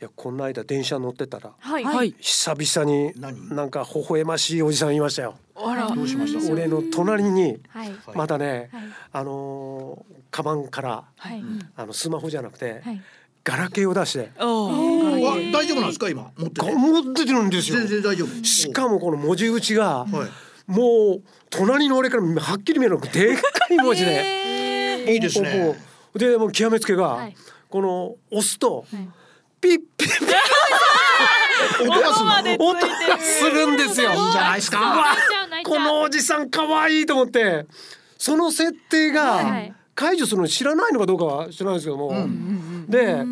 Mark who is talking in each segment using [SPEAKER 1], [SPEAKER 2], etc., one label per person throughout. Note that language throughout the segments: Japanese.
[SPEAKER 1] いやこの間電車乗ってたら
[SPEAKER 2] はい。
[SPEAKER 3] はい。
[SPEAKER 1] 久々に
[SPEAKER 4] 何？
[SPEAKER 1] なんか微笑ましいおじさんいましたよ。
[SPEAKER 3] あら。
[SPEAKER 4] どうしました？
[SPEAKER 1] 俺の隣に
[SPEAKER 2] はい。
[SPEAKER 1] またね、
[SPEAKER 2] はい。
[SPEAKER 1] あのーカバンから
[SPEAKER 2] はい。
[SPEAKER 1] あのスマホじゃなくて、
[SPEAKER 2] はい。
[SPEAKER 1] ガラケーを出して。
[SPEAKER 3] お
[SPEAKER 4] あ
[SPEAKER 3] ー。
[SPEAKER 4] 大丈夫なんですか？今？持ってて。
[SPEAKER 1] 持ってるんですよ。
[SPEAKER 4] 全。然大丈夫。
[SPEAKER 1] しかもこの文字打ちが、
[SPEAKER 4] はい。
[SPEAKER 1] もう隣の俺からはっきり見えるのでっかい文字で。
[SPEAKER 4] いいですね。
[SPEAKER 1] でもう極めつけが、
[SPEAKER 2] はい。
[SPEAKER 1] この押すと、
[SPEAKER 2] い
[SPEAKER 1] ピッピッピッ。
[SPEAKER 4] 音がするの。
[SPEAKER 1] 音がするんですよ。
[SPEAKER 4] いいんじゃないですか。
[SPEAKER 1] このおじさん可愛いと思って。その設定が
[SPEAKER 2] はい
[SPEAKER 1] 解除するの知らないのかどうかは知らないですけども、で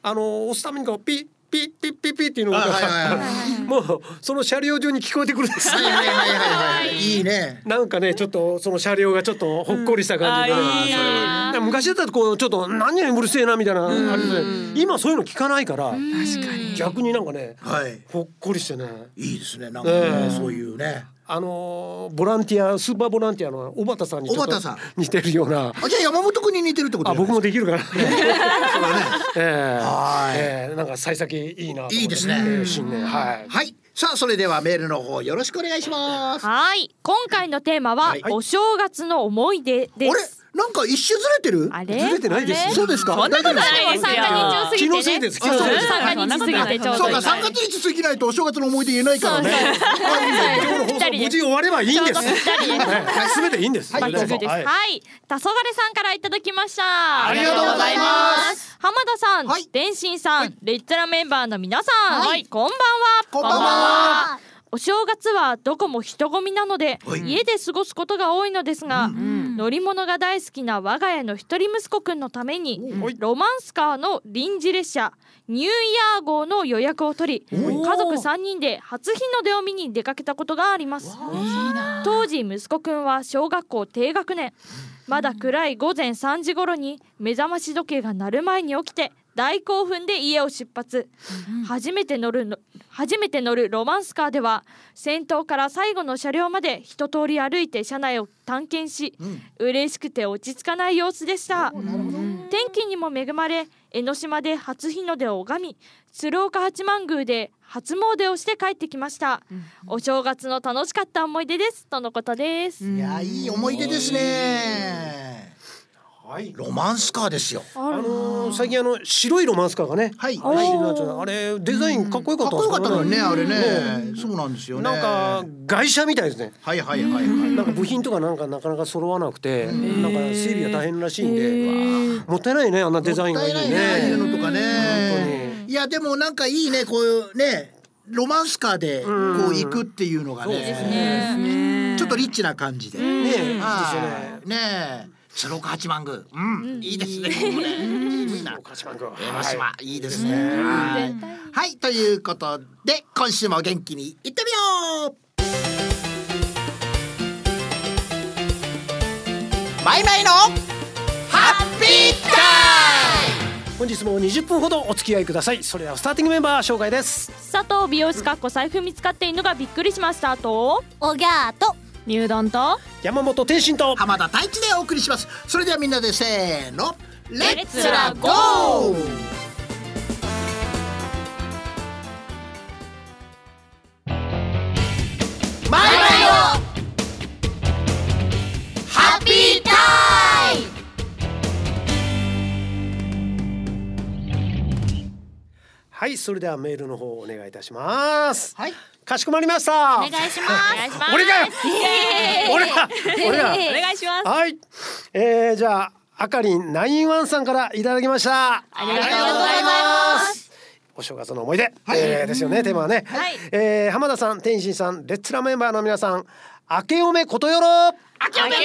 [SPEAKER 1] あの押すためにこうピッピッピッピッピッっていうのが、
[SPEAKER 4] はいはいはい。
[SPEAKER 1] もうその車両中に聞こえてくるんです。よ。
[SPEAKER 4] はいはいはいはい。はいいいね。
[SPEAKER 1] なんかねちょっとその車両がちょっとほっこりした感じで、
[SPEAKER 3] うんあーいいな
[SPEAKER 1] だから昔だったらこうちょっと何々うるせえなみたいな。あれで今そういうの聞かないから
[SPEAKER 3] 確かに。
[SPEAKER 1] 逆になんかね
[SPEAKER 4] はい。
[SPEAKER 1] ほっこりしてね。
[SPEAKER 4] いいですねなんかねそういうね
[SPEAKER 1] あのーボランティアスーパーボランティアの小畑さんに
[SPEAKER 4] 小畑さん。
[SPEAKER 1] 似てるような。
[SPEAKER 4] あじゃあ山本君に似てるってこと
[SPEAKER 1] あ僕も
[SPEAKER 4] で
[SPEAKER 1] できるから ね。ええ。
[SPEAKER 4] はい。
[SPEAKER 1] ええ。なんか幸先いいな。
[SPEAKER 4] いいですね。
[SPEAKER 1] ええ新年。はい。
[SPEAKER 4] はい。さあそれではメールの方よろしくお願いします。あ
[SPEAKER 2] はい。今回のテーマは、
[SPEAKER 4] はい。
[SPEAKER 2] お正月の思い出で
[SPEAKER 4] れ？
[SPEAKER 2] す
[SPEAKER 4] なんか一周ずれてる？
[SPEAKER 2] あれ？
[SPEAKER 1] ずれてないです
[SPEAKER 4] そうですか？
[SPEAKER 3] そんなこと
[SPEAKER 4] 大丈夫ですか
[SPEAKER 3] ないですよ
[SPEAKER 2] 三が日を過ぎてね。
[SPEAKER 1] 気のせいです。気
[SPEAKER 4] のせいです。
[SPEAKER 2] 三が日過ぎてちょうど
[SPEAKER 4] そうか三月日過ぎないとお正月の思い出言えないからね。
[SPEAKER 2] そうそう。
[SPEAKER 1] 今日の放送無事終わればいいんです。
[SPEAKER 2] す
[SPEAKER 1] はい。すべていいんです。
[SPEAKER 4] はい。
[SPEAKER 2] 黄昏さんからいただきました。あ
[SPEAKER 4] りがとうございます。
[SPEAKER 2] 浜田さん、
[SPEAKER 4] はい。
[SPEAKER 2] 天心さん、
[SPEAKER 4] はい。
[SPEAKER 2] レッツラメンバーの皆さん、
[SPEAKER 4] はい。
[SPEAKER 2] こんばんは。
[SPEAKER 4] こんばんは
[SPEAKER 2] お正月はどこも人混みなので、
[SPEAKER 4] はい。
[SPEAKER 2] 家で過ごすことが多いのですが、乗り物が大好きな我が家の一人息子くんのために、ロマンスカーの臨時列車ニューイヤー号の予約を取り家族3人で初日の出を見に出かけたことがあります。当時息子くんは小学校低学年。まだ暗い午前3時頃に目覚まし時計が鳴る前に起きて大興奮で家を出発。初めて乗るの初めて乗るロマンスカーでは先頭から最後の車両まで一通り歩いて車内を探検し、嬉しくて落ち着かない様子でした。天気にも恵まれ江ノ島で初日の出を拝み鶴岡八幡宮で初詣をして帰ってきました、お正月の楽しかった思い出です。とのことです、
[SPEAKER 4] いやいい思い出ですね
[SPEAKER 1] はい。
[SPEAKER 4] ロマンスカーですよ。
[SPEAKER 1] あのー最近あの白いロマンスカーがね。
[SPEAKER 4] はい。
[SPEAKER 1] あれデザインかっこよか
[SPEAKER 4] か
[SPEAKER 1] ったんです
[SPEAKER 4] っこよかったねあれ
[SPEAKER 1] ね。
[SPEAKER 4] ね。そうなんですよね。
[SPEAKER 1] なんか外車みたいですね。
[SPEAKER 4] はいはいはいはい。
[SPEAKER 1] なんか部品とかなんかなかなか揃わなくて、なんか整備が大変らしいんで、もったいないねあんなデザインがいい
[SPEAKER 4] もったいないねい。のとかね。いやでもなんかいいねこういうねロマンスカーでこう行くっていうのが
[SPEAKER 1] そうです
[SPEAKER 4] ね。ちょっとリッチな感じで。
[SPEAKER 1] ねいいですよね。
[SPEAKER 4] はいねえ鶴岡八幡宮。うん。いいですね。ここねいいな
[SPEAKER 1] 鹿島君
[SPEAKER 4] 江ノ島。い。いですね。はいはい。ということで今週も元気にいってみよう。マイマイのハッピータイ
[SPEAKER 1] 本日も20分ほどお付き合いください。それではスターティングメンバー紹介です。
[SPEAKER 2] 佐藤美容師かっこ財布見つかって犬がびっくりしました。と
[SPEAKER 5] おぎゃーと
[SPEAKER 2] 入団と？
[SPEAKER 1] 山本天心と。
[SPEAKER 4] 浜田太一でお送りします。それではみんなでせーの。レ
[SPEAKER 2] ッツラゴ
[SPEAKER 4] ーマイマイのハッピータイム。
[SPEAKER 1] はいそれではメールの方お願いいたします。
[SPEAKER 4] はい
[SPEAKER 1] かしこまりました。
[SPEAKER 5] お願いします。
[SPEAKER 2] お願いします
[SPEAKER 1] 俺かよ俺が。俺が。
[SPEAKER 2] お願いします。
[SPEAKER 1] はい。えー、じゃああかりんナインワンさんからいただきました。
[SPEAKER 2] ありがとうございます。
[SPEAKER 1] お正月の思い出、えーですよねテーマはね、
[SPEAKER 2] はい。
[SPEAKER 1] えー浜田さん天心さんレッツラメンバーの皆さん明けおめことよろ。
[SPEAKER 2] あけおめでと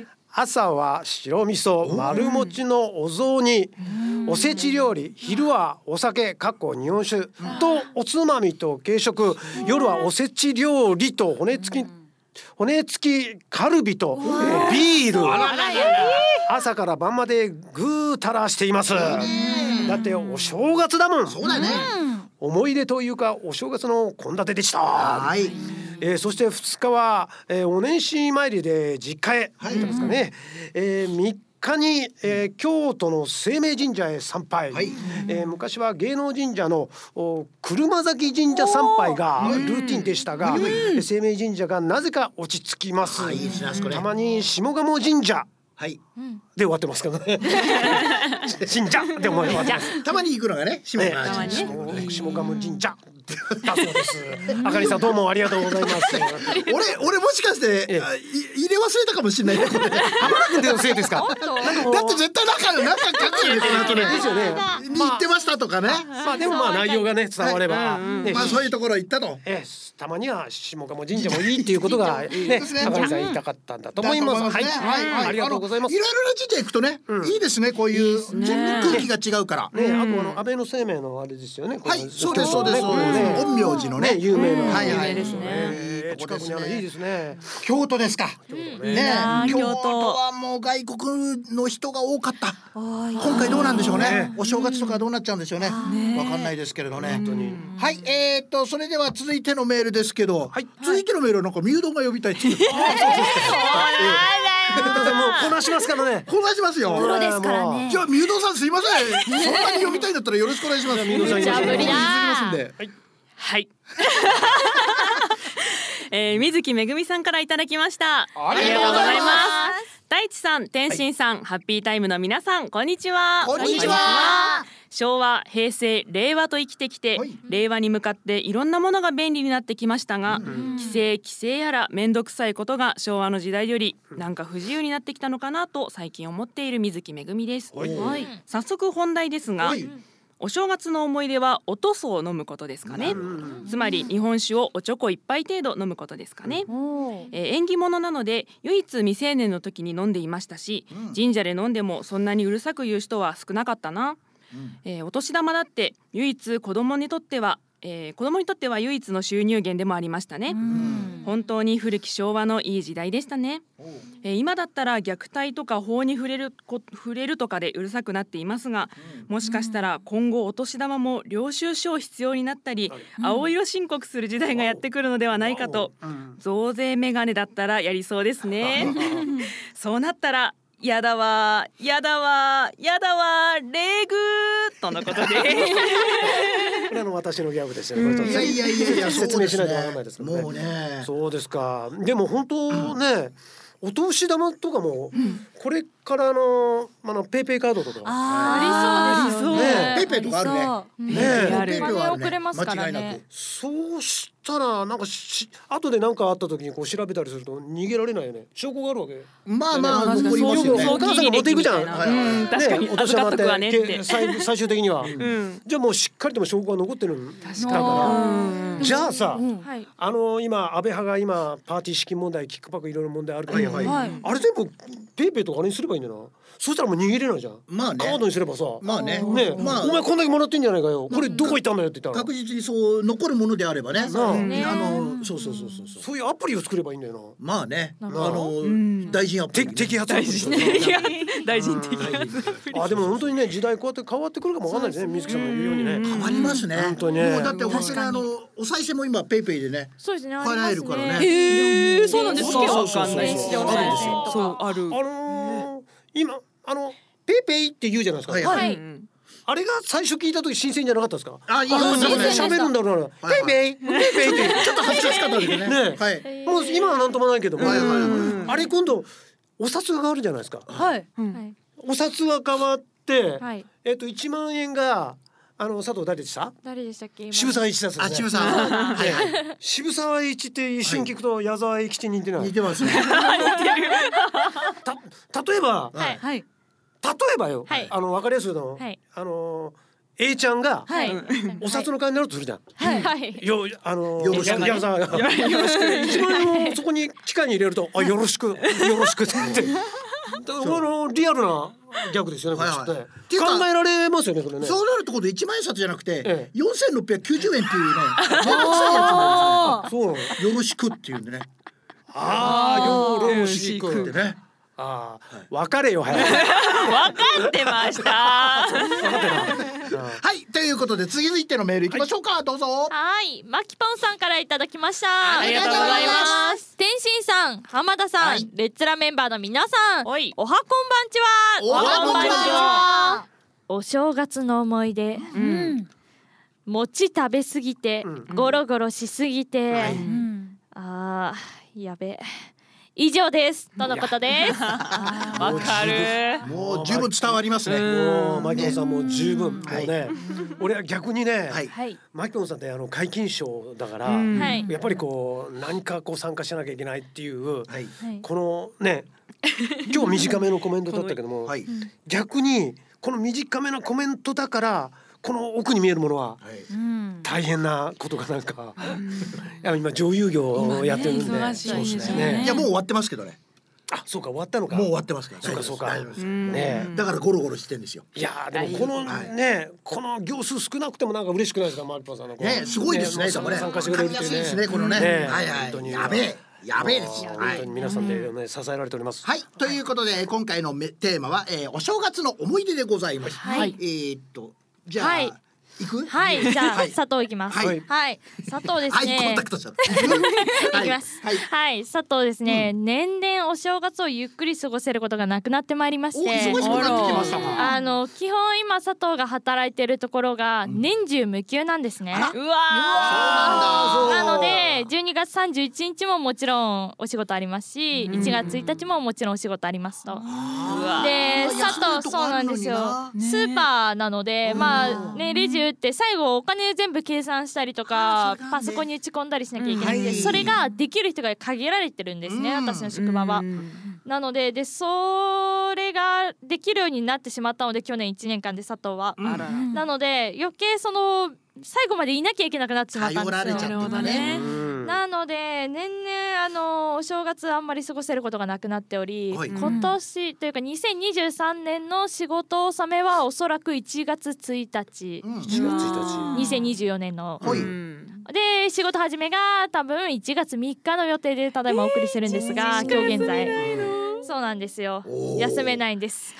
[SPEAKER 2] う
[SPEAKER 1] 朝は白味噌丸餅のお雑煮おせち料理昼はお酒かっこ日本酒とおつまみと軽食夜はおせち料理と骨付き骨付きカルビとえー。ビール。朝から晩までぐうたらしています。だってお正月だもん。
[SPEAKER 4] そうだね。
[SPEAKER 1] 思い出というかお正月の献立でした。
[SPEAKER 4] はい
[SPEAKER 1] えー、そして2日は、えー、お年始参りで実家へ、はい、ですかね、えー、3日に、えー、京都の生命神社へ参拝、はい、えー、昔は芸能神社のお車崎神社参拝がルーティンでしたが、生命神社がなぜか落ち着きます、たまに下鴨神社はい。で終わってますからね。神社で終わってます。
[SPEAKER 4] たまに行くのがね、下鴨
[SPEAKER 1] 神社。下鴨神社。だそうです。あかりさんどうもありがとうございます。
[SPEAKER 4] 俺俺もしかして入れ忘れたかもしれないね。
[SPEAKER 1] 浜田君のせいですか？だ
[SPEAKER 4] って絶対中中書くよねこの後ね。ですよね。に行ってましたとかね。
[SPEAKER 1] まあでもまあ内容がね伝われば、
[SPEAKER 4] まあそういうところ行ったと。
[SPEAKER 1] えたまには下鴨神社もいいっていうことが ねあかりさん言いたかったんだと思います。はいはいありがとうございます。
[SPEAKER 4] いろいろな神社行くとねいいですねこういう空気が違うから。
[SPEAKER 1] ねあとあの安倍の生命のあれですよね。
[SPEAKER 4] はいそうですそうです。陰陽師のね
[SPEAKER 1] 有名な。
[SPEAKER 4] はいはい。
[SPEAKER 1] ですね。近くにあるいいですね。
[SPEAKER 4] 京都ですか。ね京都はもう外国の人が多かった。今回どうなんでしょうね。お正月とかどうなっちゃうんでしょうね。わかんないですけれどね。はいえっとそれでは続いてのメールですけど、続いてのメールはなんかミュードが呼びたいっていう。
[SPEAKER 1] もうこなしますからね。
[SPEAKER 4] こなしますよ。
[SPEAKER 3] プロですからね。
[SPEAKER 4] じゃあミュードさんすいません。そんなに読みたいんだったらよろしくお願いします。ミュードさん。じゃあ無理だ。はい。
[SPEAKER 5] はい。えー、水木めぐみさんからいただきました。
[SPEAKER 4] ありがとうございます。
[SPEAKER 5] 大地さん天心さん、はい、ハッピータイムの皆さんこんにちは。
[SPEAKER 4] こんにちは。
[SPEAKER 5] 昭和平成令和と生きてきて、はい、令和に向かっていろんなものが便利になってきましたが、うん、規制規制やら面倒くさいことが昭和の時代よりなんか不自由になってきたのかなと最近思っている水木めぐみです、はい、早速本題ですが、お正月の思い出はおとそを飲むことですかね。つまり日本酒をおちょこ一杯程度飲むことですかね、えー、縁起物なので唯一未成年の時に飲んでいましたし、神社で飲んでもそんなにうるさく言う人は少なかったな、えー、お年玉だって唯一子供にとってはえー、子供にとっては唯一の収入源でもありましたね。本当に古き昭和のいい時代でしたね、えー、今だったら虐待とか法に触れるこ触れるとかでうるさくなっていますがもしかしたら今後お年玉も領収書を必要になったり青色申告する時代がやってくるのではないかと増税メガネだったらやりそうですね。そうなったらやだわやだわやだわレグとのことで
[SPEAKER 1] これの私のギャグですよね。
[SPEAKER 4] いやいやいやいや
[SPEAKER 1] 説明しないとわからないですけどね。もうね。そうですか。でも本当ね、お年玉とかも、これからのあのペイペイカードとか。
[SPEAKER 2] ありそう。
[SPEAKER 4] ですね。ペイペイとかあるね。ね
[SPEAKER 2] ペイペイは送れますからね。
[SPEAKER 1] そうしたらなんかし後で何かあった時にこう調べたりすると逃げられないよね。証拠があるわけ。
[SPEAKER 4] まあまあ残りますよね。
[SPEAKER 1] お母さんが持っていくじゃん。
[SPEAKER 5] 確かに。お年玉って
[SPEAKER 1] 最最終的には。じゃあもうしっかりとも証拠が残ってるんだから。じゃあさ、あの今安倍派が今パーティー資金問題キックバックいろいろ問題あるけど、あれ全部ペイペイとかあれにすればいいんだな。そしたらもう逃げれないじゃん。
[SPEAKER 4] まあね。
[SPEAKER 1] カードにすればさ。
[SPEAKER 4] まあね。
[SPEAKER 1] ね、まあ、お前こんだけもらってんじゃないかよ。これどこ行ったんだよって言った
[SPEAKER 4] ら。確実にそう残るものであればね。あのそうそうそうそう
[SPEAKER 1] そういうアプリを作ればいいんだよな。
[SPEAKER 4] まあね。あの大臣アプリ。
[SPEAKER 1] 摘発アプ
[SPEAKER 5] リ。大臣摘
[SPEAKER 1] 発。あでも本当にね時代こうやって変わってくるかもわかんないですね。水木さんの言うようにね。
[SPEAKER 4] 変わりますね。
[SPEAKER 1] 本当にね。
[SPEAKER 4] もうだって本当にあのお賽銭も今ペイペイでね。
[SPEAKER 2] そうですね。
[SPEAKER 4] 払えるからね。
[SPEAKER 5] ええそうなんですか。
[SPEAKER 1] そうそうそう。あるんですよ。
[SPEAKER 5] そうある。
[SPEAKER 1] あの今あの。ペイペイって言うじゃないですか。
[SPEAKER 2] はい。
[SPEAKER 1] あれが最初聞いた時新鮮じゃなかったですか？
[SPEAKER 4] あ、いいですね。
[SPEAKER 1] 喋るんだろうな。ペイペイ、ペイペイって ちょっと発し方でね。ね。はい。もう今はなんともないけども。あれ今度お札が変わるじゃないですか。
[SPEAKER 2] はい。
[SPEAKER 1] お札が変わって、えっと一万円が。あの佐藤誰でした？
[SPEAKER 2] 誰でしたっけ？
[SPEAKER 1] 渋沢栄一です、
[SPEAKER 4] ね、あ渋沢。はい
[SPEAKER 1] 渋沢栄一って一瞬聞くと矢沢永吉に似てない？
[SPEAKER 4] 似てますね
[SPEAKER 1] た例えば、
[SPEAKER 2] はい、
[SPEAKER 1] 例えばよ、はい、あの分かりやすいの、はい、あの A ちゃんが、はい、お札の金になるとするじゃん。はい。よあのよろしく矢沢が。よろしく一万円をそこに機械に入れるとあよろしくよろしくって。あのリアルなギャグですよね。はいはい、考えられますよねこれね。
[SPEAKER 4] そうなるところ一万円札じゃなくて四千六百九十円っていうね。そうよろしくっていうんでね。
[SPEAKER 1] ああよろしくってね。ああ、別れよ早く。
[SPEAKER 5] 分かってました。
[SPEAKER 4] はい、といいうことで次々ってのメールいきましょうか、どうぞ
[SPEAKER 2] はい、マキポンさんからいただきました。
[SPEAKER 4] ありがとうござい
[SPEAKER 2] ます。天心さん、浜田さん、
[SPEAKER 4] はい。
[SPEAKER 2] レッツラメンバーの皆さん、
[SPEAKER 5] おい。
[SPEAKER 2] おはこんばんちは。
[SPEAKER 4] おはこんばんちは。
[SPEAKER 2] お正月の思い出、
[SPEAKER 5] うん。
[SPEAKER 2] 餅食べ過ぎて、ゴロゴロしすぎて、
[SPEAKER 4] はい
[SPEAKER 2] あーやべ。え。以上です。とのことです。
[SPEAKER 5] わかる。
[SPEAKER 4] もう十分。伝わりますね。
[SPEAKER 1] もうマキオンさんもう十分、
[SPEAKER 4] はい
[SPEAKER 1] もうね俺は逆にね。マキオンさんってあの皆勤賞だから。やっぱりこう何かこう参加しなきゃいけないっていう、このね今日短めのコメントだったけども、
[SPEAKER 4] はい。
[SPEAKER 1] 逆にこの短めのコメントだからこの奥に見えるものは。大変なことがなんか、いや今女優業をやってるんで、
[SPEAKER 5] 今ね
[SPEAKER 1] そうですね。
[SPEAKER 5] ね
[SPEAKER 4] いやもう終わってますけどね。
[SPEAKER 1] あそうか終わったのか。
[SPEAKER 4] もう終わってますから
[SPEAKER 1] そうかそうか。ね。
[SPEAKER 4] だからゴロゴロしてんですよ。
[SPEAKER 1] いやーでもこの
[SPEAKER 4] はい。
[SPEAKER 1] ねこの行数少なくてもなんか嬉しくないですかマリポさんの
[SPEAKER 4] ねすごいですね
[SPEAKER 1] ね
[SPEAKER 4] でもね。
[SPEAKER 1] 参加してくれるっていうね。
[SPEAKER 4] わかりやすいですねこのね。
[SPEAKER 1] ね。
[SPEAKER 4] はい
[SPEAKER 1] 本当に。
[SPEAKER 4] はいやべえ。やべえです
[SPEAKER 1] 本当に皆さんでね支えられております。
[SPEAKER 4] はい。ということで今回のめテーマは、えー、お正月の思い出でございます。
[SPEAKER 2] はい。
[SPEAKER 4] えー、っとじゃあ、
[SPEAKER 2] はい。
[SPEAKER 4] 行く？
[SPEAKER 2] はい、じゃあ、
[SPEAKER 4] はい
[SPEAKER 2] 佐藤いきます。
[SPEAKER 4] は
[SPEAKER 2] はいい、佐藤です
[SPEAKER 4] はいコン
[SPEAKER 2] ね
[SPEAKER 4] タ。クトしちゃっ
[SPEAKER 2] い
[SPEAKER 4] た。
[SPEAKER 2] きます。
[SPEAKER 4] はい。
[SPEAKER 2] はい、佐藤ですね、年々お正月をゆっくり過ごせることがなくなってまいりまし
[SPEAKER 4] お
[SPEAKER 2] て。
[SPEAKER 4] 忙しくなってきましたか？
[SPEAKER 2] あの基本今佐藤が働いてるところが年中無休なんですね。
[SPEAKER 5] うわ
[SPEAKER 4] そう
[SPEAKER 2] なので12月31日ももちろんお仕事ありますし
[SPEAKER 5] うん
[SPEAKER 2] 1月1日ももちろんお仕事ありますと。で佐藤そうなんですよスーパーなのでまあねレジ打って最後お金全部計算したりと
[SPEAKER 4] あ
[SPEAKER 2] かパソコンに打ち込んだりしなきゃいけない。ん。でそれができる人が限られてるんですね
[SPEAKER 4] うん。
[SPEAKER 2] 私の職場は。
[SPEAKER 5] う。ん。
[SPEAKER 2] なのででそれができるようになってしまったので去年1年間で佐藤は。なので余計その最後までいなきゃいけなくなってしまったんですよ。
[SPEAKER 4] たね。
[SPEAKER 1] うん。
[SPEAKER 2] なので年々あのお正月あんまり過ごせることがなくなっており、
[SPEAKER 4] はい。
[SPEAKER 2] 今年というか2023年の仕事納めはおそらく1月1日、
[SPEAKER 4] うん。
[SPEAKER 1] 1月1
[SPEAKER 2] 2024年の。
[SPEAKER 4] はい。
[SPEAKER 5] うん。
[SPEAKER 2] で仕事始めが多分1月3日の予定でただいまお送りしてるんですが、今日現在そうなんですよ。休めないんです。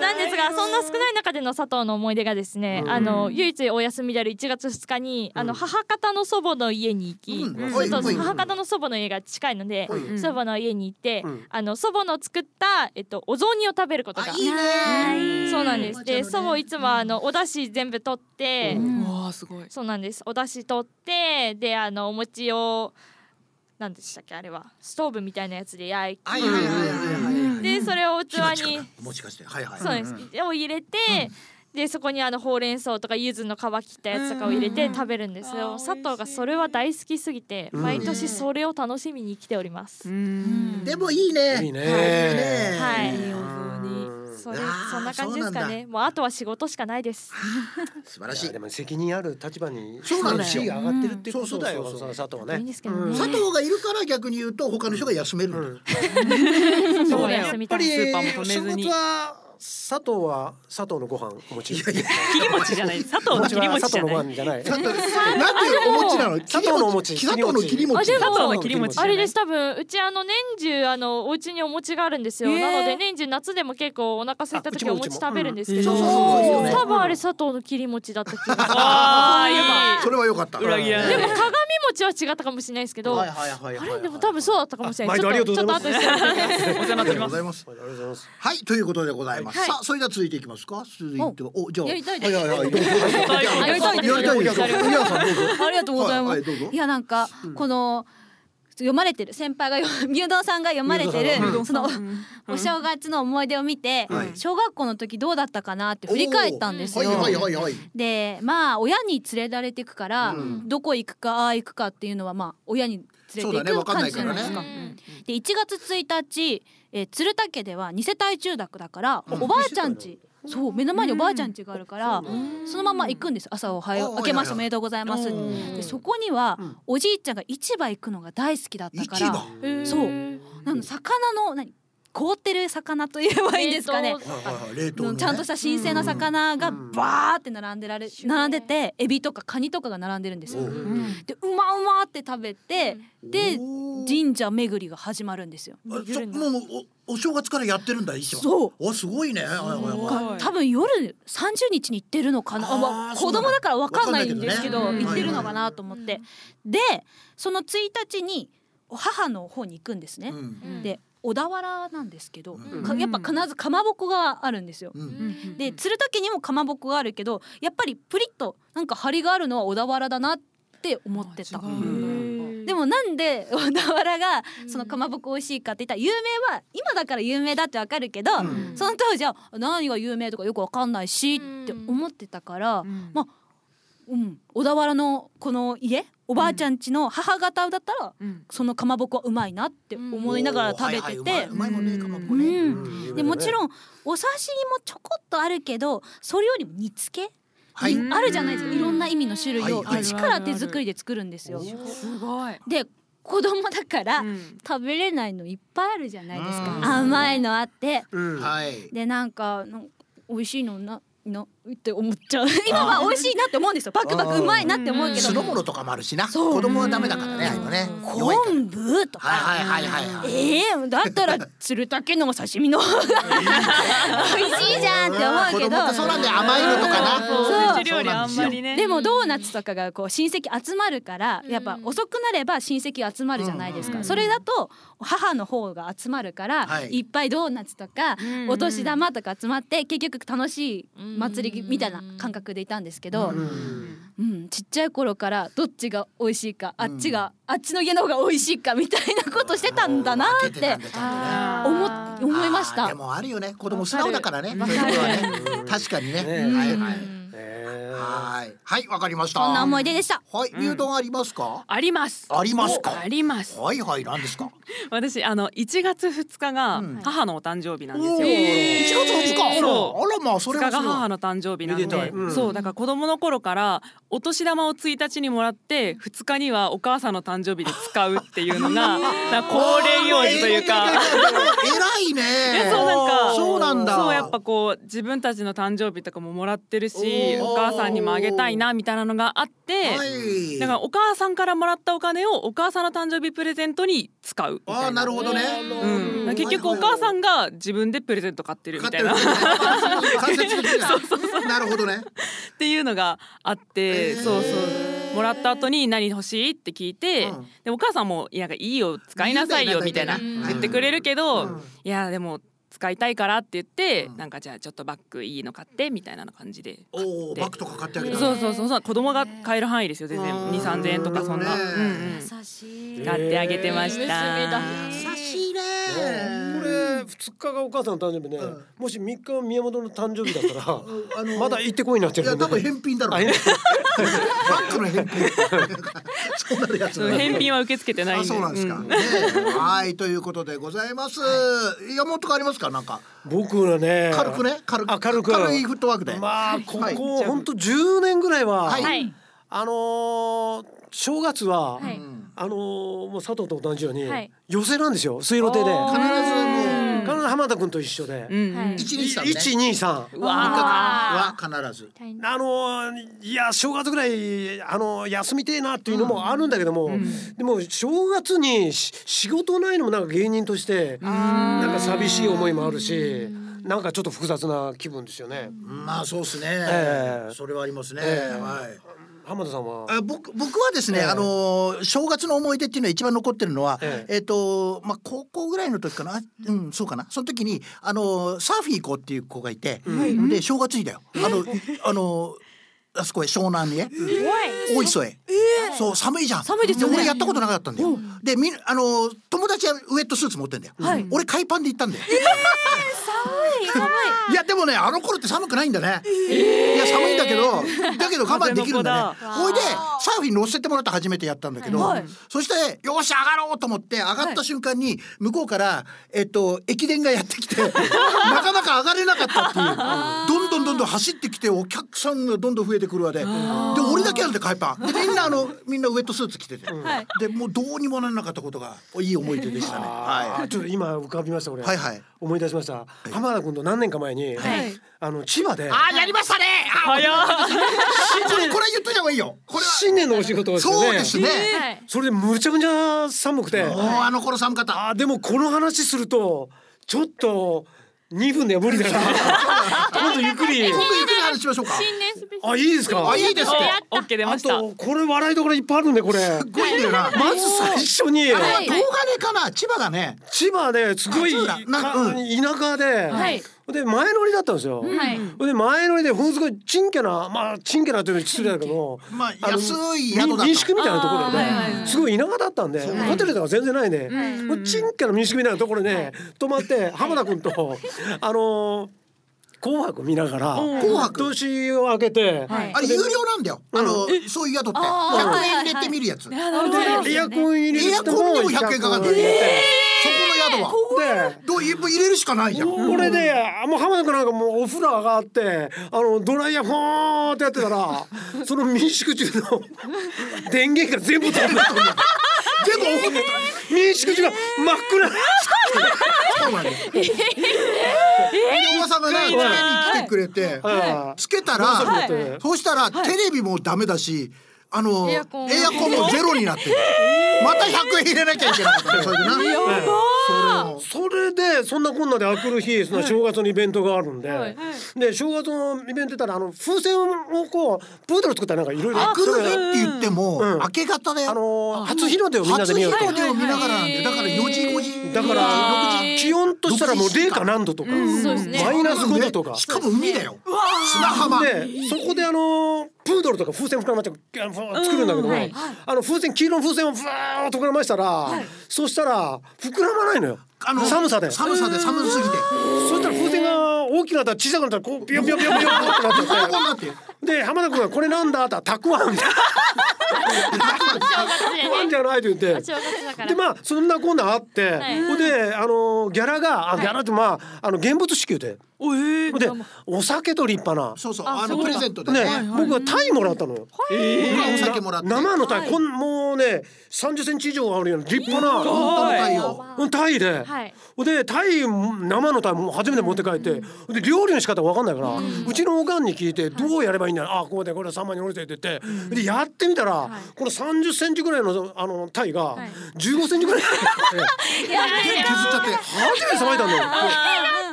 [SPEAKER 2] なんですがそんな少ない中での佐藤の思い出がですね、あの唯一お休みである1月2日にあの母方の祖母の家に行き、
[SPEAKER 4] うん。
[SPEAKER 2] 母方の祖母の家が近いので、
[SPEAKER 4] はい。
[SPEAKER 2] 祖母の家に行って、
[SPEAKER 1] うん。
[SPEAKER 2] あの祖母の作ったえっとお雑煮を食べることが。そうなんです。で、祖母いつもあのお出汁全部取って、
[SPEAKER 5] うわすごい。
[SPEAKER 2] そうなんです。お出汁取って、であのお餅を何でしたっけあれは。ストーブみたいなやつで焼いて、
[SPEAKER 4] はいはいはいはいはい。
[SPEAKER 2] でそれを器に。
[SPEAKER 4] もしかしてはいはい。
[SPEAKER 2] そうです、を入れて、でそこにあのほうれん草とか柚子の皮切ったやつとかを入れて食べるんですよ、佐藤がそれは大好きすぎて、
[SPEAKER 1] うん。
[SPEAKER 2] 毎年それを楽しみに来ております、
[SPEAKER 5] うん。
[SPEAKER 4] でもいいね。
[SPEAKER 1] い。いね。
[SPEAKER 4] ね。
[SPEAKER 2] はいそれそんな感じですかね。もうあとは仕事しかないです。
[SPEAKER 4] 素晴らしい。
[SPEAKER 1] で。も責任ある立場に
[SPEAKER 4] そうなんですよ
[SPEAKER 1] 上がってるっていうことだよ、
[SPEAKER 4] うんそうそうそう
[SPEAKER 1] その佐藤はいね。
[SPEAKER 2] いんですけどね、
[SPEAKER 1] うん。
[SPEAKER 4] 佐藤がいるから逆に言うと他の人が休める
[SPEAKER 2] そう
[SPEAKER 1] やっぱり仕事は佐藤は佐藤のご飯お持ち。
[SPEAKER 4] いやいや
[SPEAKER 5] 切り餅じゃない佐藤の切り餅
[SPEAKER 1] 佐藤の
[SPEAKER 5] じゃない
[SPEAKER 1] ご飯じゃない。
[SPEAKER 4] 佐藤なんていうお餅なの？
[SPEAKER 1] 佐藤のお餅
[SPEAKER 4] 佐藤の切り餅。
[SPEAKER 5] 佐藤の切り餅じゃない
[SPEAKER 2] あれです多分うちあの年中あのお家にお餅があるんですよ、なので年中夏でも結構お腹空いた時お餅食べるんですけど、多分あれ佐藤の切り餅だった気がする
[SPEAKER 5] あーいい
[SPEAKER 4] それは良かった。
[SPEAKER 5] 裏切らない
[SPEAKER 2] でも鏡餅は違ったかもしれないですけど、
[SPEAKER 4] はいはいはいはい。
[SPEAKER 2] あれ？でも多分そうだったかもしれない。
[SPEAKER 1] 毎度ありがとう
[SPEAKER 2] ちょっ
[SPEAKER 1] ございます
[SPEAKER 2] とちょっと後
[SPEAKER 5] になっております
[SPEAKER 4] ございます。
[SPEAKER 1] ありがとうございます。
[SPEAKER 4] はいということでございます。
[SPEAKER 2] はい
[SPEAKER 4] さあそれでは続いていきますか？続いてはおじゃあ
[SPEAKER 3] やりたいです
[SPEAKER 4] はいはいはいどうぞどうぞ
[SPEAKER 5] やりたい
[SPEAKER 3] です
[SPEAKER 4] やりたいです。
[SPEAKER 3] ありがとうございます。
[SPEAKER 4] はいはいどうぞ
[SPEAKER 3] いやなんか、この読まれてる先輩が読 ミュウドンさんが読まれてるそのお正月の思い出を見て、
[SPEAKER 4] はい。
[SPEAKER 3] 小学校の時どうだったかなって振り返ったんですよ。でまあ親に連れられていくから、
[SPEAKER 4] うん。
[SPEAKER 3] どこ行くかああ行くかっていうのはまあ親に連れていく感じじゃないですか。で1月1日、えー、鶴田家では二世帯住宅だから、おばあちゃん家そう目の前におばあちゃん家があるから、そのまま行くんです朝おはよ
[SPEAKER 4] あ
[SPEAKER 3] う明けましておめでとうございます
[SPEAKER 4] うん。
[SPEAKER 3] でそこには、おじいちゃんが市場行くのが大好きだったから
[SPEAKER 4] 市場。
[SPEAKER 3] そう。なの魚の何？凍ってる魚と言えばいいんですかね。ちゃんとした新鮮な魚がバーって並んでられ並んでてエビとかカニとかが並んでるんですよ。でうまうまって食べてで神社巡りが始まるんですよ。
[SPEAKER 4] もうおお正月からやってるんだ一緒
[SPEAKER 3] そう。
[SPEAKER 4] おすごいね。
[SPEAKER 3] 多分夜30日に行ってるのかな。子供だからわかんないんですけど行ってるのかなと思って、でその1日に母の方に行くんですね、
[SPEAKER 4] うん。
[SPEAKER 3] で小田原なんですけど、
[SPEAKER 4] うん。
[SPEAKER 3] かやっぱ必ずかまぼこがあるんですよ。
[SPEAKER 4] うん。
[SPEAKER 3] で鶴竹にもかまぼこがあるけどやっぱりプリッとなんか張りがあるのは小田原だなって思ってた。でもなんで小田原がそのかまぼこ美味しいかって言ったら有名は今だから有名だってわかるけど、
[SPEAKER 4] ん。
[SPEAKER 3] その当時は何が有名とかよくわかんないしって思ってたから、まあうん、小田原のこの家おばあちゃん家の母方だったら、
[SPEAKER 5] うん。
[SPEAKER 3] そのかまぼこはうまいなって思いながら食べてて、でもちろんお刺身もちょこっとあるけどそれよりも煮付け、
[SPEAKER 4] はい。
[SPEAKER 3] にあるじゃないですか。いろんな意味の種類を一から手作りで作るんですよ。
[SPEAKER 5] すごい。
[SPEAKER 3] で子供だから
[SPEAKER 5] うん。
[SPEAKER 3] 食べれないのいっぱいあるじゃないです
[SPEAKER 4] うん。
[SPEAKER 3] か甘いのあって。
[SPEAKER 1] うん。
[SPEAKER 4] はい。
[SPEAKER 3] でなんか美味しいのななって思っちゃう。今は美味しいなって思うんですよ。バクバクうまいなって思うけど。
[SPEAKER 4] 酢の物とかもあるしな。子供はダメだからねあのね。
[SPEAKER 3] 昆布とか。
[SPEAKER 4] はいはいはいはいはい。
[SPEAKER 3] ええだったら鶴竹のお刺身の。美味しいじゃんって思うけど。
[SPEAKER 4] そうなんだよ甘いのとかな。
[SPEAKER 5] そう。料理あんまりね。
[SPEAKER 3] でもドーナツとかがこう親戚集まるからやっぱ遅くなれば親戚集まるじゃないですか、それだと母の方が集まるから、
[SPEAKER 4] はい。
[SPEAKER 3] い、っぱいドーナツとか、
[SPEAKER 5] ん。
[SPEAKER 3] お年玉とか集まって結局楽しい祭りみたいな感覚でいたんですけど、うん。ちっちゃい頃からどっちが美味しいかあっちが、あっちの家の方が美味しいかみたいなことしてたんだなっ
[SPEAKER 4] て
[SPEAKER 3] 思っ思いました。
[SPEAKER 4] で。もあるよね。子供素直だからね。確かにね。
[SPEAKER 1] ね
[SPEAKER 4] はいはい。
[SPEAKER 1] え
[SPEAKER 4] はい。はいわかりました。
[SPEAKER 3] そんな思い出でした。
[SPEAKER 4] はい牛丼ありますか？
[SPEAKER 5] あります。
[SPEAKER 4] ありますか？
[SPEAKER 5] あります。
[SPEAKER 4] はいはい何ですか？
[SPEAKER 5] 私あの1月2日が母のお誕生日なんですよ。
[SPEAKER 4] 一月二日
[SPEAKER 5] そう。
[SPEAKER 4] あらまあそれ
[SPEAKER 5] 2
[SPEAKER 4] はそれは
[SPEAKER 5] 日が母の誕生日なん
[SPEAKER 1] めで
[SPEAKER 5] そうだから子供の頃からお年玉を1日にもらって2日にはお母さんの誕生日で使うっていうのが 恒例行事というか。
[SPEAKER 4] 偉いね
[SPEAKER 5] えそうなんか。
[SPEAKER 4] そうなんだ。
[SPEAKER 5] そうやっぱこう自分たちの誕生日とかももらってるし
[SPEAKER 4] お
[SPEAKER 5] 母さんにもあげたいなみたいなのがあって、
[SPEAKER 4] はい。
[SPEAKER 5] だからお母さんからもらったお金をお母さんの誕生日プレゼントに使う
[SPEAKER 4] あーなるほどね。
[SPEAKER 5] うん、結局お母さんが自分でプレゼント買ってるみたいな。
[SPEAKER 4] ななるほどね
[SPEAKER 5] ていうのがあって、そうそうもらった後に何欲しいって聞いて、
[SPEAKER 4] うん。
[SPEAKER 5] でお母さん。もいやなん。かいいよ使いなさいよみたいな
[SPEAKER 4] 言
[SPEAKER 5] ってくれるけど、
[SPEAKER 4] うん。
[SPEAKER 5] いやでも使いたいからって言って、
[SPEAKER 4] うん。
[SPEAKER 5] なんかじゃあちょっとバッグいいの買ってみたいな感じで買って。
[SPEAKER 4] おおバッグとか買ってあげた
[SPEAKER 5] そうそうそうそう子供が買える範囲ですよ全然。
[SPEAKER 4] うん。
[SPEAKER 5] 2 3 0 0円とかそんな、
[SPEAKER 4] ね
[SPEAKER 5] うんうん、
[SPEAKER 3] 優しい。
[SPEAKER 5] 買ってあげてました、
[SPEAKER 2] 娘だ
[SPEAKER 4] 優しいね
[SPEAKER 1] これ二日がお母さんの誕生日ね、
[SPEAKER 4] うん。
[SPEAKER 1] もし三日は宮本の誕生日だったら、
[SPEAKER 4] あの
[SPEAKER 1] まだ行ってこいになってるよね。
[SPEAKER 4] いや多分返品だろう。
[SPEAKER 1] あ
[SPEAKER 4] ね
[SPEAKER 1] 返
[SPEAKER 4] バッグの返品そうなるやつ
[SPEAKER 5] 返品は受け付けてない
[SPEAKER 4] そうなんですか、
[SPEAKER 5] うん。
[SPEAKER 4] ねはいということでございます、山本ありますか？なんか。
[SPEAKER 1] 僕はね
[SPEAKER 4] 軽くね？軽く？
[SPEAKER 1] あ軽く。
[SPEAKER 4] 軽いフットワークで。
[SPEAKER 1] まあこ
[SPEAKER 4] はい。
[SPEAKER 1] こ本当10年ぐらいは、
[SPEAKER 4] はい。
[SPEAKER 3] はい。
[SPEAKER 1] あのー正月は、
[SPEAKER 2] はい。
[SPEAKER 1] あのーもう佐藤と同じように、
[SPEAKER 2] はい。
[SPEAKER 1] 寄せなんですよ。水路亭で。
[SPEAKER 4] 必ずもう
[SPEAKER 1] 必ず浜田君と一緒で、
[SPEAKER 5] うんうん
[SPEAKER 2] はい。
[SPEAKER 4] 一日さんね。
[SPEAKER 1] 一二三。
[SPEAKER 4] は必ず。
[SPEAKER 1] あのーいや正月ぐらいあのー休みてえなっていうのもあるんだけども、でも正月にし仕事ないのもなんか芸人としてなんか寂しい思いもあるしなんかちょっと複雑な気分ですよね。
[SPEAKER 4] まあそうですね、
[SPEAKER 1] ええ。
[SPEAKER 4] それはありますね、
[SPEAKER 1] ええ。
[SPEAKER 4] はい
[SPEAKER 1] 浜田さんは？
[SPEAKER 4] あ僕僕はですね、
[SPEAKER 1] ええ。
[SPEAKER 4] あのー正月の思い出っていうのは一番残ってるのは、
[SPEAKER 1] え
[SPEAKER 4] え。っ、とまあ高校ぐらいの時かな、あうんそうかな、その時にあのーサーフィン行こうっていう子がいて、で正月にだよ、あのあのーあそこへ湘南にね、大磯へ、そう寒いじゃん。
[SPEAKER 3] 寒いですよね
[SPEAKER 4] 俺やったことなかったんだよ。でみんあのー友達はウエットスーツ持ってんだよ。俺海パンで行ったんだよ。
[SPEAKER 3] 寒い寒い。
[SPEAKER 4] いやでもねあの頃って寒くないんだね。いや寒いんだだけどだけど我慢できるんだねほいでサーフィン乗せてもらって初めてやったんだけど、
[SPEAKER 3] はい。
[SPEAKER 4] そしてよし上がろうと思って上がった瞬間に向こうからえっと駅伝がやってきて なかなか上がれなかったっていう。どんどんどんどん走ってきてお客さんがどんどん増えてくるわで。で俺だけなんで海パンでみんなあのみんなウェットスーツ着てて、
[SPEAKER 3] はい。
[SPEAKER 4] でもうどうにもならなかったことがいい思い出でしたね。は
[SPEAKER 1] あーちょっと今浮かびました俺、
[SPEAKER 4] はいはい。
[SPEAKER 1] 思い出しました、浜田君と何年か前に、
[SPEAKER 3] はい
[SPEAKER 1] あの千葉で
[SPEAKER 4] あやりましたね。あ
[SPEAKER 5] 早っ。
[SPEAKER 4] これ これ言っといた方がいいよ。これは。
[SPEAKER 1] 新年のお仕事をしてね。
[SPEAKER 4] そうですね。
[SPEAKER 2] はい。
[SPEAKER 1] それでむちゃくちゃ寒くて。
[SPEAKER 4] もうあの頃寒かった。
[SPEAKER 1] あーでもこの話するとちょっと2分では無理だな。今度ゆっくり。
[SPEAKER 4] 今度ゆっくり話しましょうか。
[SPEAKER 2] 新年スペシャル。
[SPEAKER 1] あいいですか？
[SPEAKER 4] あいいですね。
[SPEAKER 5] オッケー出
[SPEAKER 1] あ
[SPEAKER 5] ました
[SPEAKER 1] とこれ笑いどころいっぱいあるんでこれ。
[SPEAKER 4] すごいんだよな。
[SPEAKER 1] まず最初に。
[SPEAKER 4] あれは東金かな？千葉だね。
[SPEAKER 1] 千葉ですごい田舎で、
[SPEAKER 2] はい
[SPEAKER 1] で前乗りだったんですよ。
[SPEAKER 2] はい。
[SPEAKER 1] で前乗りでほんすごいちんけなまあちんけなというのは失礼だけど、
[SPEAKER 4] まあ
[SPEAKER 1] の
[SPEAKER 4] 安い宿だった。
[SPEAKER 1] み民宿みたいなところで、すごい田舎だったんで、ホテルとか全然ないね、もうちんけな民宿みたいなところで、泊まって浜田君と あのー紅白見ながら
[SPEAKER 4] 紅白？
[SPEAKER 1] 年を明けて、
[SPEAKER 2] はい。
[SPEAKER 4] あれ有料なんだよ。あのそういう宿って。
[SPEAKER 2] あー。
[SPEAKER 4] 100円入れてみるやつ。エ
[SPEAKER 5] なるほど。
[SPEAKER 1] でエアコン入れて
[SPEAKER 4] アコンにも100円かかるんだよ。そこの宿は。
[SPEAKER 1] で
[SPEAKER 4] どう入れるしかないじゃん。
[SPEAKER 1] これでもう浜田君なんかもうお風呂上がってあのドライヤーフォーってやってたら その民宿中の電源が全部飛んで
[SPEAKER 4] 全部オフで。
[SPEAKER 1] 民宿中が真っ暗
[SPEAKER 4] そうなんだよ。でおばさんがねつけに来てくれて
[SPEAKER 1] あ
[SPEAKER 4] つけた
[SPEAKER 1] はい。
[SPEAKER 4] らそうしたらテレビもダメだし。あのエア
[SPEAKER 2] コン。
[SPEAKER 4] もゼロになってる。また100円入れなきゃいけなかった。ね。それでなそれ
[SPEAKER 1] でそんなこんなであくる日その正月のイベントがあるんで、
[SPEAKER 2] はい
[SPEAKER 1] で正月のイベントったらあの風船をこうプードル作ったらなんかいろいろ
[SPEAKER 4] あくる日って言っても
[SPEAKER 1] うん。
[SPEAKER 4] 明け方だよ。
[SPEAKER 1] あの初日の出をみんなで
[SPEAKER 4] 初日
[SPEAKER 1] 見ようと。
[SPEAKER 4] の出を見ながらなんでだから4時5時。
[SPEAKER 1] だから気温としたらもう零下何度とか、マイナス5度とか。
[SPEAKER 4] しかも海だよ。砂浜。
[SPEAKER 1] でそこであのプードルとか風船膨らまって作るんだけども、
[SPEAKER 2] はい。
[SPEAKER 1] あの風船黄色の風船をふわーっと膨らましたら、そしたら膨らまないのよ。
[SPEAKER 4] あの
[SPEAKER 1] 寒さで。そ
[SPEAKER 4] 寒さで寒すぎて。
[SPEAKER 1] したら風船が大きくなったら小さくなったらこうビヨビヨビヨビヨってなって
[SPEAKER 4] こうなって
[SPEAKER 1] てで浜田君がこれなんだってたくあんみたいなたくあんじゃないと言ってでまあそんなこんなあって、
[SPEAKER 2] はい
[SPEAKER 1] ほんであのギャラがあギャラってまああの現物支給で、
[SPEAKER 5] おえ
[SPEAKER 1] でお酒と立派な。
[SPEAKER 4] そうそう
[SPEAKER 2] あ
[SPEAKER 4] のプレゼントで
[SPEAKER 1] ね、
[SPEAKER 4] ね
[SPEAKER 1] 僕はタイもらったのよ。
[SPEAKER 4] 僕はお酒もらって。
[SPEAKER 1] 生のタイ、こんもうね、三十センチ以上あるような立派な。
[SPEAKER 4] 本当の太陽
[SPEAKER 1] うんタイで、
[SPEAKER 2] はい。
[SPEAKER 1] でタイ生のタイも初めて持って帰って、で料理の仕方わかんないから、うちのおかんに聞いてどうやればいいんだろう、あこうでこれ三枚に折れてって言って、でやってみたら、この三十センチぐらいのあのタイが十五センチぐらい。になって、
[SPEAKER 4] 全部削っちゃって
[SPEAKER 1] 初めてさばいたんだよ。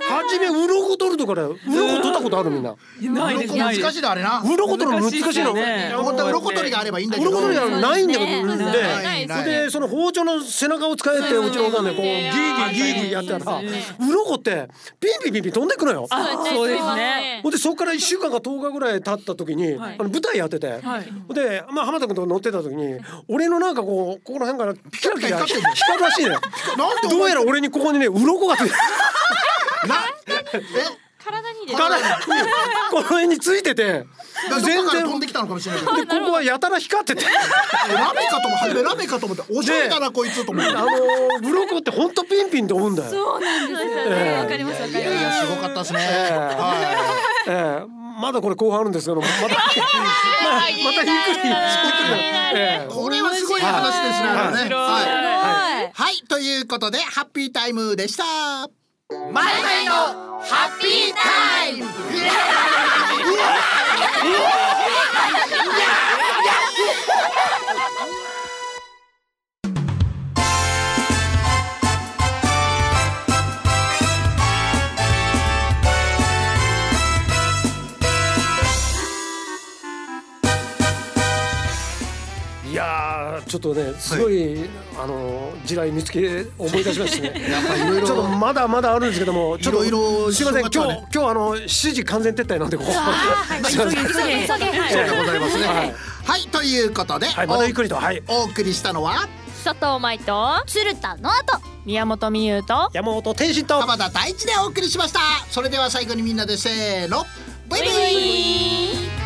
[SPEAKER 1] 初め鱗取るとかで鱗取ったことあるみんな。
[SPEAKER 5] ないです
[SPEAKER 4] 難しいだあれな。
[SPEAKER 1] 鱗取るの難しいの。
[SPEAKER 4] 鱗取りがあればいいんだけど。
[SPEAKER 1] 鱗取りがないんだけど、
[SPEAKER 2] で
[SPEAKER 1] でその包丁の背中を使えてうちのおかんでこうギーギーギーギーやったら鱗ってピンピンピンピン飛んでくのよ。
[SPEAKER 5] あそうですね。
[SPEAKER 1] ほんでそこから1週間か10日ぐらい経った時に、
[SPEAKER 5] はい。
[SPEAKER 1] あの舞台やってて、で、まあ、浜田君と乗ってた時に俺のなんかこうここら辺からピカピカ
[SPEAKER 4] 光ってんの
[SPEAKER 1] 光るらしいね
[SPEAKER 4] なんでお前
[SPEAKER 1] どうやら俺にここにね鱗がついて
[SPEAKER 4] な
[SPEAKER 2] 体にです
[SPEAKER 1] からこの辺についてて。
[SPEAKER 4] え全
[SPEAKER 1] 全
[SPEAKER 4] 然。飛ん
[SPEAKER 1] 然
[SPEAKER 4] できたのかもしれないけど。
[SPEAKER 1] でここはやたら光ってて。
[SPEAKER 4] ラメかとも初めラメかと思っておしゃれだなこいつと思って。
[SPEAKER 1] あのー、鱗って本当ピンピン飛ぶんだよ。
[SPEAKER 3] そうなんですよ
[SPEAKER 1] ええ。
[SPEAKER 3] ねわかりますわかります。
[SPEAKER 4] いやいやすごかったですね。
[SPEAKER 1] ええ。
[SPEAKER 4] は
[SPEAKER 1] ええ。まだこれ後半あるんですけど、また、ままたゆっくり、ゆっくり。ええ
[SPEAKER 4] いこれはすごい話ですね
[SPEAKER 1] はい
[SPEAKER 4] はいということでハッピータイムでしたマイマイのハッピータイム。
[SPEAKER 1] いちょっとねすごい、あのー地雷見つけ思い出しましたね。
[SPEAKER 4] やっぱいろいろ
[SPEAKER 1] ちょっとまだまだあるんですけどもちょっと
[SPEAKER 4] いろいろ
[SPEAKER 1] すいません今日今日あの7時完全撤退なんでここ。すいません。
[SPEAKER 2] 急げ急げはい。
[SPEAKER 4] そうでございますね。
[SPEAKER 1] はい。
[SPEAKER 4] はいということで
[SPEAKER 1] はいまたゆっくりとはい。
[SPEAKER 4] お送りしたのは？
[SPEAKER 2] 佐藤舞と
[SPEAKER 3] 鶴田の後
[SPEAKER 5] 宮本美優と
[SPEAKER 1] 山本天心と。
[SPEAKER 4] 浜田大地でお送りしました。それでは最後にみんなでせーのバイバイ。
[SPEAKER 2] バイバイ